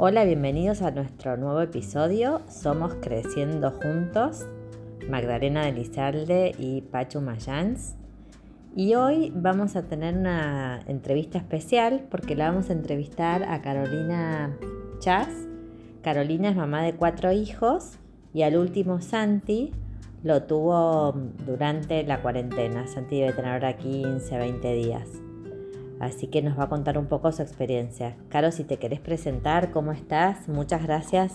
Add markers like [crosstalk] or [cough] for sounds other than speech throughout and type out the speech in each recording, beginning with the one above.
Hola, bienvenidos a nuestro nuevo episodio. Somos Creciendo Juntos, Magdalena de Lizalde y Pachu Mayans. Y hoy vamos a tener una entrevista especial porque la vamos a entrevistar a Carolina Chas. Carolina es mamá de cuatro hijos y al último Santi lo tuvo durante la cuarentena. Santi debe tener ahora 15, 20 días. Así que nos va a contar un poco su experiencia. Caro, si te querés presentar, ¿cómo estás? Muchas gracias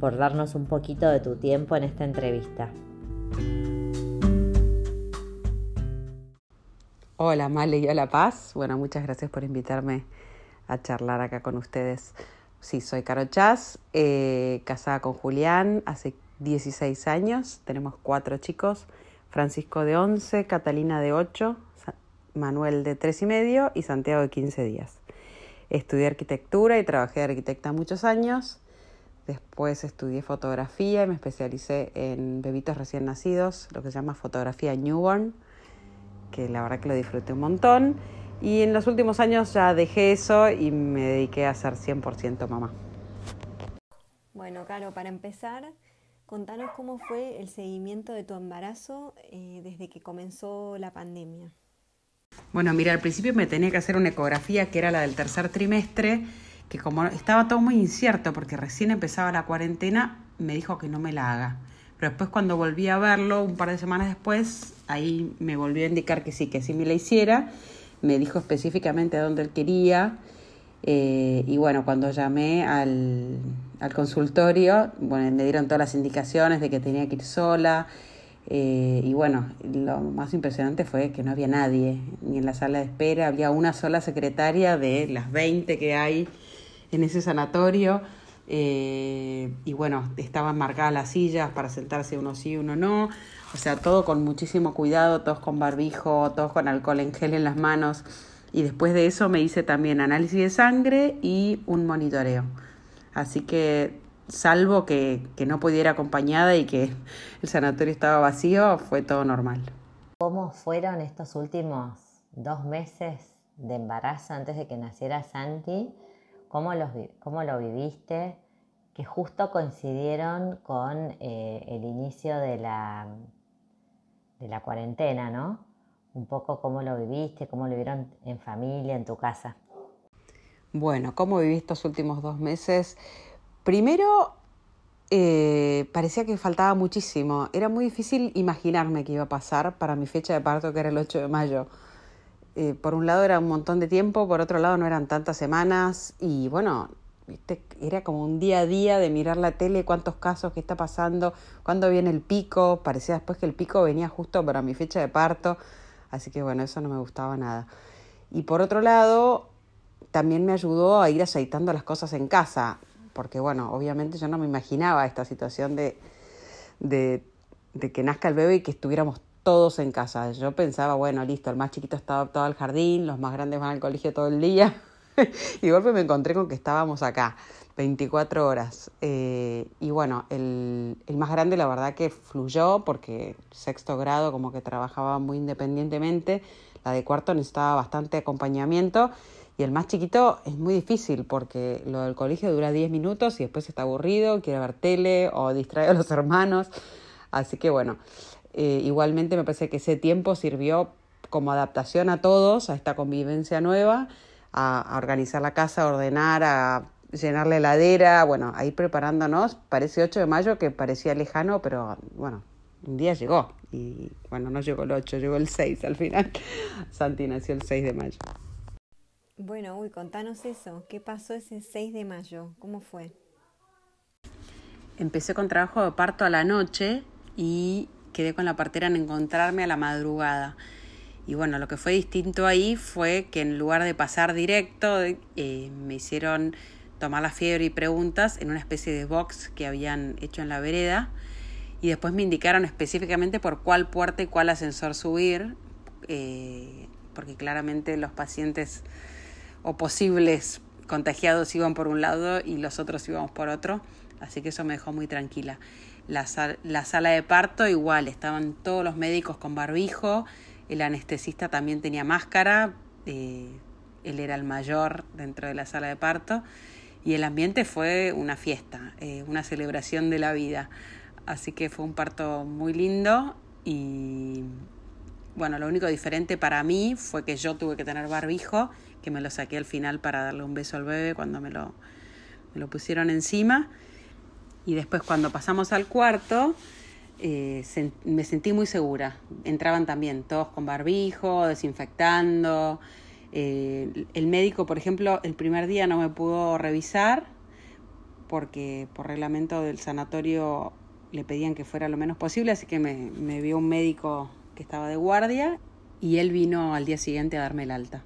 por darnos un poquito de tu tiempo en esta entrevista. Hola Male y hola Paz. Bueno, muchas gracias por invitarme a charlar acá con ustedes. Sí, soy Caro Chas, eh, casada con Julián hace 16 años. Tenemos cuatro chicos, Francisco de 11, Catalina de 8, Manuel de tres y medio y Santiago de 15 días. Estudié arquitectura y trabajé de arquitecta muchos años. Después estudié fotografía y me especialicé en bebitos recién nacidos, lo que se llama fotografía newborn, que la verdad que lo disfruté un montón. Y en los últimos años ya dejé eso y me dediqué a ser 100% mamá. Bueno, Caro, para empezar, contanos cómo fue el seguimiento de tu embarazo eh, desde que comenzó la pandemia. Bueno, mira, al principio me tenía que hacer una ecografía que era la del tercer trimestre, que como estaba todo muy incierto porque recién empezaba la cuarentena, me dijo que no me la haga. Pero después cuando volví a verlo, un par de semanas después, ahí me volvió a indicar que sí, que sí me la hiciera. Me dijo específicamente a dónde él quería. Eh, y bueno, cuando llamé al, al consultorio, bueno, me dieron todas las indicaciones de que tenía que ir sola, eh, y bueno, lo más impresionante fue que no había nadie, ni en la sala de espera, había una sola secretaria de las 20 que hay en ese sanatorio. Eh, y bueno, estaban marcadas las sillas para sentarse uno sí, uno no. O sea, todo con muchísimo cuidado, todos con barbijo, todos con alcohol en gel en las manos. Y después de eso me hice también análisis de sangre y un monitoreo. Así que salvo que, que no pudiera acompañada y que el sanatorio estaba vacío, fue todo normal. ¿Cómo fueron estos últimos dos meses de embarazo antes de que naciera Santi? ¿Cómo, los, cómo lo viviste? Que justo coincidieron con eh, el inicio de la, de la cuarentena, ¿no? Un poco cómo lo viviste, cómo lo vivieron en familia, en tu casa. Bueno, ¿cómo viví estos últimos dos meses? Primero, eh, parecía que faltaba muchísimo. Era muy difícil imaginarme que iba a pasar para mi fecha de parto, que era el 8 de mayo. Eh, por un lado era un montón de tiempo, por otro lado no eran tantas semanas y bueno, era como un día a día de mirar la tele, cuántos casos, qué está pasando, cuándo viene el pico. Parecía después que el pico venía justo para mi fecha de parto, así que bueno, eso no me gustaba nada. Y por otro lado, también me ayudó a ir aceitando las cosas en casa porque bueno, obviamente yo no me imaginaba esta situación de, de, que nazca el bebé y que estuviéramos todos en casa. Yo pensaba, bueno, listo, el más chiquito está adoptado al jardín, los más grandes van al colegio todo el día. [laughs] y de golpe me encontré con que estábamos acá, 24 horas. Eh, y bueno, el, el más grande la verdad que fluyó porque sexto grado como que trabajaba muy independientemente. La de cuarto necesitaba bastante acompañamiento y el más chiquito es muy difícil porque lo del colegio dura 10 minutos y después está aburrido, quiere ver tele o distrae a los hermanos. Así que bueno, eh, igualmente me parece que ese tiempo sirvió como adaptación a todos, a esta convivencia nueva, a, organizar la casa, a ordenar, a llenar la heladera, bueno, ahí preparándonos. Parece 8 de mayo que parecía lejano, pero bueno, un día llegó. Y bueno, no llegó el 8, llegó el 6 al final. [laughs] Santi nació el 6 de mayo. Bueno, uy, contanos eso. ¿Qué pasó ese 6 de mayo? ¿Cómo fue? Empecé con trabajo de parto a la noche y quedé con la partera en encontrarme a la madrugada. Y bueno, lo que fue distinto ahí fue que en lugar de pasar directo, eh, me hicieron tomar la fiebre y preguntas en una especie de box que habían hecho en la vereda. Y después me indicaron específicamente por cuál puerta y cuál ascensor subir, eh, porque claramente los pacientes o posibles contagiados iban por un lado y los otros íbamos por otro, así que eso me dejó muy tranquila. La, la sala de parto igual, estaban todos los médicos con barbijo, el anestesista también tenía máscara, eh, él era el mayor dentro de la sala de parto y el ambiente fue una fiesta, eh, una celebración de la vida. Así que fue un parto muy lindo y bueno, lo único diferente para mí fue que yo tuve que tener barbijo, que me lo saqué al final para darle un beso al bebé cuando me lo, me lo pusieron encima. Y después cuando pasamos al cuarto, eh, me sentí muy segura. Entraban también todos con barbijo, desinfectando. Eh, el médico, por ejemplo, el primer día no me pudo revisar porque por reglamento del sanatorio le pedían que fuera lo menos posible, así que me, me vio un médico que estaba de guardia y él vino al día siguiente a darme el alta.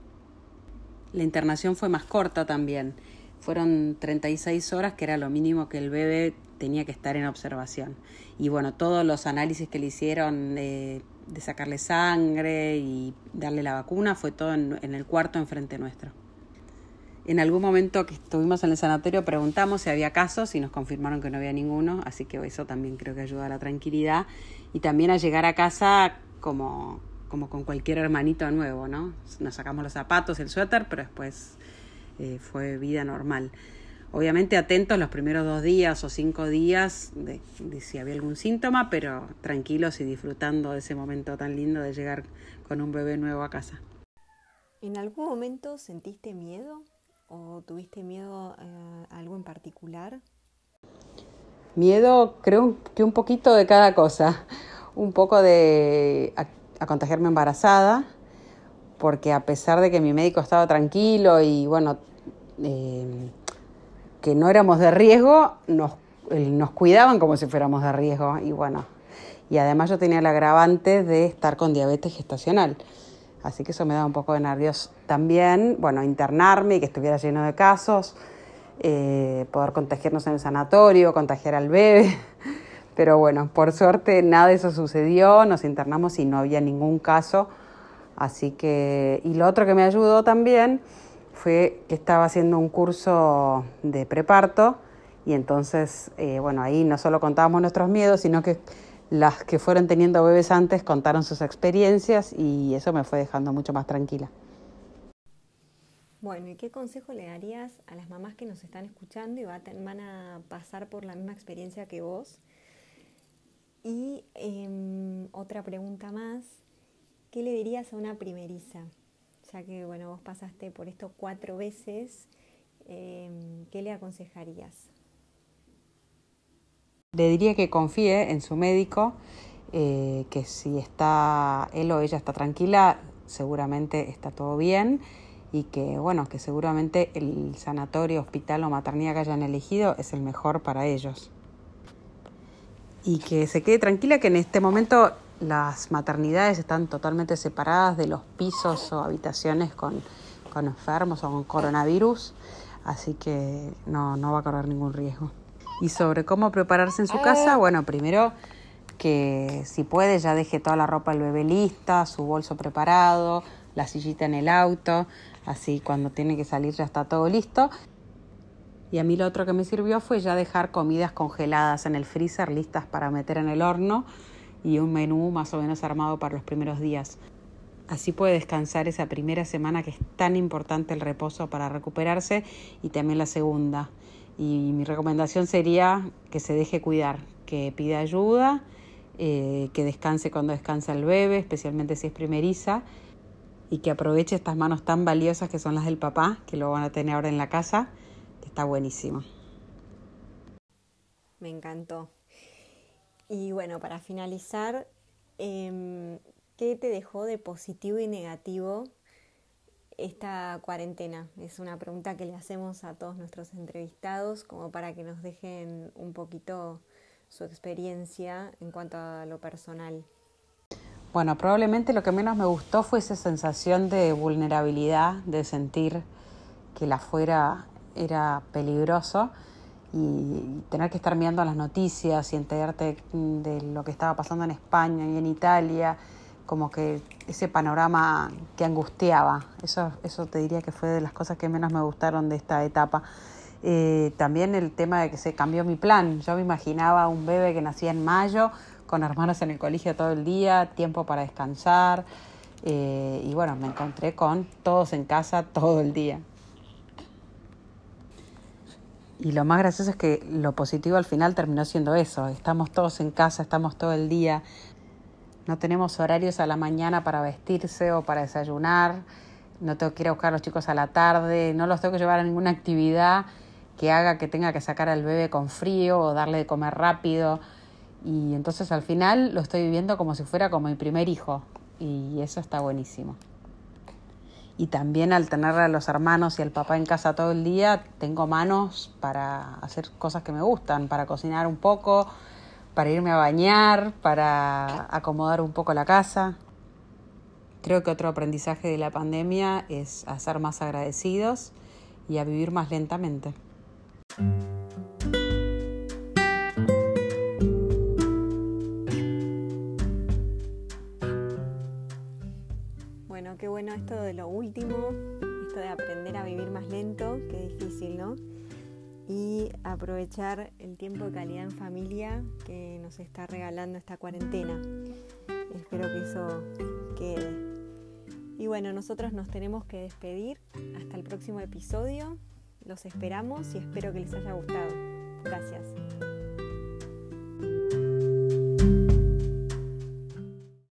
La internación fue más corta también. Fueron 36 horas, que era lo mínimo que el bebé tenía que estar en observación. Y bueno, todos los análisis que le hicieron de, sacarle sangre y darle la vacuna fue todo en, en el cuarto enfrente nuestro. En algún momento que estuvimos en el sanatorio preguntamos si había casos y nos confirmaron que no había ninguno, así que eso también creo que ayuda a la tranquilidad y también a llegar a casa como, como con cualquier hermanito nuevo, ¿no? Nos sacamos los zapatos, el suéter, pero después eh, fue vida normal. Obviamente atentos los primeros dos días o cinco días de, de, si había algún síntoma, pero tranquilos y disfrutando de ese momento tan lindo de llegar con un bebé nuevo a casa. ¿En algún momento sentiste miedo? ¿O tuviste miedo eh, a algo en particular? Miedo, creo que un poquito de cada cosa. Un poco de a, contagiarme embarazada, porque a pesar de que mi médico estaba tranquilo y bueno, eh, que no éramos de riesgo, nos, nos cuidaban como si fuéramos de riesgo. Y bueno, y además yo tenía el agravante de estar con diabetes gestacional. Así que eso me da un poco de nervios también. Bueno, internarme y que estuviera lleno de casos, eh, poder contagiarnos en el sanatorio, contagiar al bebé. Pero bueno, por suerte nada de eso sucedió, nos internamos y no había ningún caso. Así que, y lo otro que me ayudó también fue que estaba haciendo un curso de preparto y entonces, eh, bueno, ahí no solo contábamos nuestros miedos, sino que las que fueron teniendo bebés antes contaron sus experiencias y eso me fue dejando mucho más tranquila. Bueno, ¿y qué consejo le darías a las mamás que nos están escuchando y van a pasar por la misma experiencia que vos? Y eh, otra pregunta más, ¿qué le dirías a una primeriza? Ya que, bueno, vos pasaste por esto cuatro veces, eh, ¿qué le aconsejarías? Le diría que confíe en su médico, eh, que si está él o ella está tranquila, seguramente está todo bien y que bueno, que seguramente el sanatorio, hospital o maternidad que hayan elegido es el mejor para ellos. Y que se quede tranquila que en este momento las maternidades están totalmente separadas de los pisos o habitaciones con, con enfermos o con coronavirus, así que no, no va a correr ningún riesgo. Y sobre cómo prepararse en su casa, bueno, primero que si puede ya deje toda la ropa del bebé lista, su bolso preparado, la sillita en el auto, así cuando tiene que salir ya está todo listo. Y a mí lo otro que me sirvió fue ya dejar comidas congeladas en el freezer listas para meter en el horno y un menú más o menos armado para los primeros días. Así puede descansar esa primera semana que es tan importante el reposo para recuperarse y también la segunda. Y mi recomendación sería que se deje cuidar, que pida ayuda, eh, que descanse cuando descansa el bebé, especialmente si es primeriza, y que aproveche estas manos tan valiosas que son las del papá, que lo van a tener ahora en la casa, está buenísimo. Me encantó. Y bueno, para finalizar, eh, ¿qué te dejó de positivo y negativo esta cuarentena? Es una pregunta que le hacemos a todos nuestros entrevistados como para que nos dejen un poquito su experiencia en cuanto a lo personal. Bueno, probablemente lo que menos me gustó fue esa sensación de vulnerabilidad, de sentir que la afuera era peligroso y tener que estar mirando las noticias y enterarte de lo que estaba pasando en España y en Italia como que ese panorama que angustiaba. Eso, eso te diría que fue de las cosas que menos me gustaron de esta etapa. Eh, también el tema de que se cambió mi plan. Yo me imaginaba un bebé que nacía en mayo, con hermanos en el colegio todo el día, tiempo para descansar. Eh, y bueno, me encontré con todos en casa todo el día. Y lo más gracioso es que lo positivo al final terminó siendo eso. Estamos todos en casa, estamos todo el día. No tenemos horarios a la mañana para vestirse o para desayunar. No tengo que ir a buscar a los chicos a la tarde. No los tengo que llevar a ninguna actividad que haga que tenga que sacar al bebé con frío o darle de comer rápido. Y entonces al final lo estoy viviendo como si fuera como mi primer hijo. Y eso está buenísimo. Y también al tener a los hermanos y al papá en casa todo el día, tengo manos para hacer cosas que me gustan, para cocinar un poco, para irme a bañar, para acomodar un poco la casa. Creo que otro aprendizaje de la pandemia es a ser más agradecidos y a vivir más lentamente. Esto de lo último, esto de aprender a vivir más lento, qué difícil, ¿no? Y aprovechar el tiempo de calidad en familia que nos está regalando esta cuarentena. Espero que eso quede. Y bueno, nosotros nos tenemos que despedir. Hasta el próximo episodio. Los esperamos y espero que les haya gustado. Gracias.